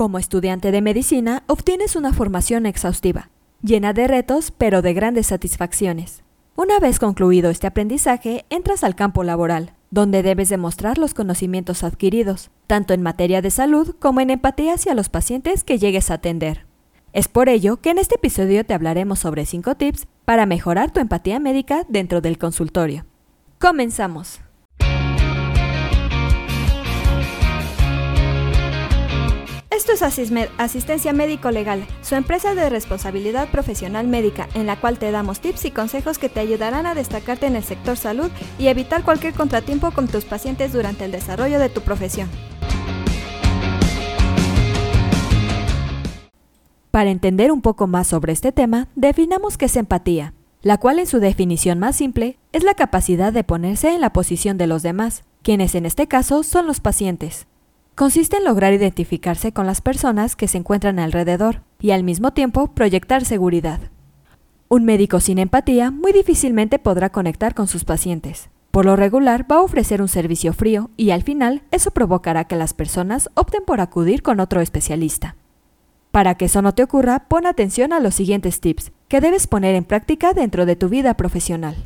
Como estudiante de medicina, obtienes una formación exhaustiva, llena de retos, pero de grandes satisfacciones. Una vez concluido este aprendizaje, entras al campo laboral, donde debes demostrar los conocimientos adquiridos, tanto en materia de salud como en empatía hacia los pacientes que llegues a atender. Es por ello que en este episodio te hablaremos sobre 5 tips para mejorar tu empatía médica dentro del consultorio. Comenzamos. Esto es Asistencia Médico Legal, su empresa de responsabilidad profesional médica, en la cual te damos tips y consejos que te ayudarán a destacarte en el sector salud y evitar cualquier contratiempo con tus pacientes durante el desarrollo de tu profesión. Para entender un poco más sobre este tema, definamos qué es empatía, la cual en su definición más simple es la capacidad de ponerse en la posición de los demás, quienes en este caso son los pacientes consiste en lograr identificarse con las personas que se encuentran alrededor y al mismo tiempo proyectar seguridad. Un médico sin empatía muy difícilmente podrá conectar con sus pacientes. Por lo regular va a ofrecer un servicio frío y al final eso provocará que las personas opten por acudir con otro especialista. Para que eso no te ocurra, pon atención a los siguientes tips que debes poner en práctica dentro de tu vida profesional.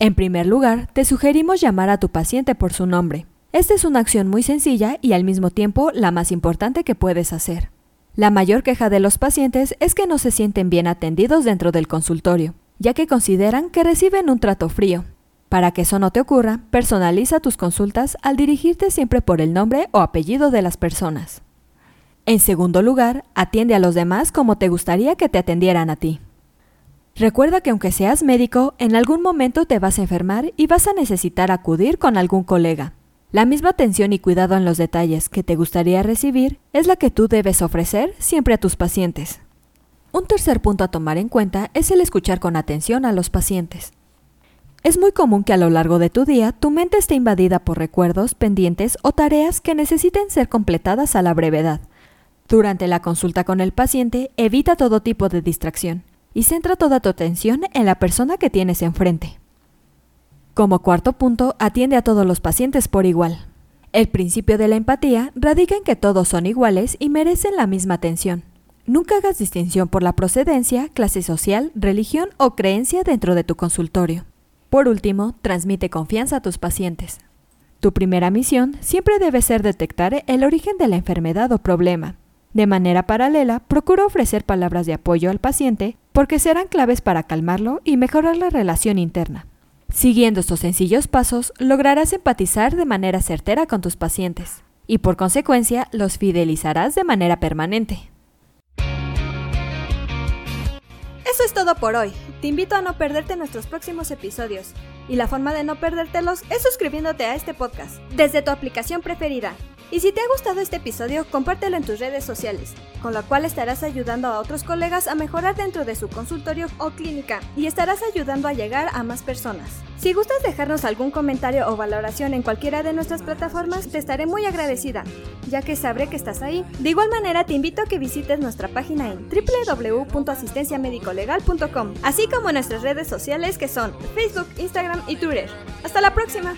En primer lugar, te sugerimos llamar a tu paciente por su nombre, esta es una acción muy sencilla y al mismo tiempo la más importante que puedes hacer. La mayor queja de los pacientes es que no se sienten bien atendidos dentro del consultorio, ya que consideran que reciben un trato frío. Para que eso no te ocurra, personaliza tus consultas al dirigirte siempre por el nombre o apellido de las personas. En segundo lugar, atiende a los demás como te gustaría que te atendieran a ti. Recuerda que aunque seas médico, en algún momento te vas a enfermar y vas a necesitar acudir con algún colega. La misma atención y cuidado en los detalles que te gustaría recibir es la que tú debes ofrecer siempre a tus pacientes. Un tercer punto a tomar en cuenta es el escuchar con atención a los pacientes. Es muy común que a lo largo de tu día tu mente esté invadida por recuerdos, pendientes o tareas que necesiten ser completadas a la brevedad. Durante la consulta con el paciente, evita todo tipo de distracción y centra toda tu atención en la persona que tienes enfrente. Como cuarto punto, atiende a todos los pacientes por igual. El principio de la empatía radica en que todos son iguales y merecen la misma atención. Nunca hagas distinción por la procedencia, clase social, religión o creencia dentro de tu consultorio. Por último, transmite confianza a tus pacientes. Tu primera misión siempre debe ser detectar el origen de la enfermedad o problema. De manera paralela, procura ofrecer palabras de apoyo al paciente porque serán claves para calmarlo y mejorar la relación interna. Siguiendo estos sencillos pasos, lograrás empatizar de manera certera con tus pacientes y por consecuencia los fidelizarás de manera permanente. Eso es todo por hoy. Te invito a no perderte nuestros próximos episodios. Y la forma de no perdértelos es suscribiéndote a este podcast desde tu aplicación preferida. Y si te ha gustado este episodio, compártelo en tus redes sociales, con la cual estarás ayudando a otros colegas a mejorar dentro de su consultorio o clínica y estarás ayudando a llegar a más personas. Si gustas dejarnos algún comentario o valoración en cualquiera de nuestras plataformas, te estaré muy agradecida, ya que sabré que estás ahí. De igual manera, te invito a que visites nuestra página en www.asistenciamedicolegal.com, así como nuestras redes sociales que son Facebook, Instagram y Twitter. Hasta la próxima.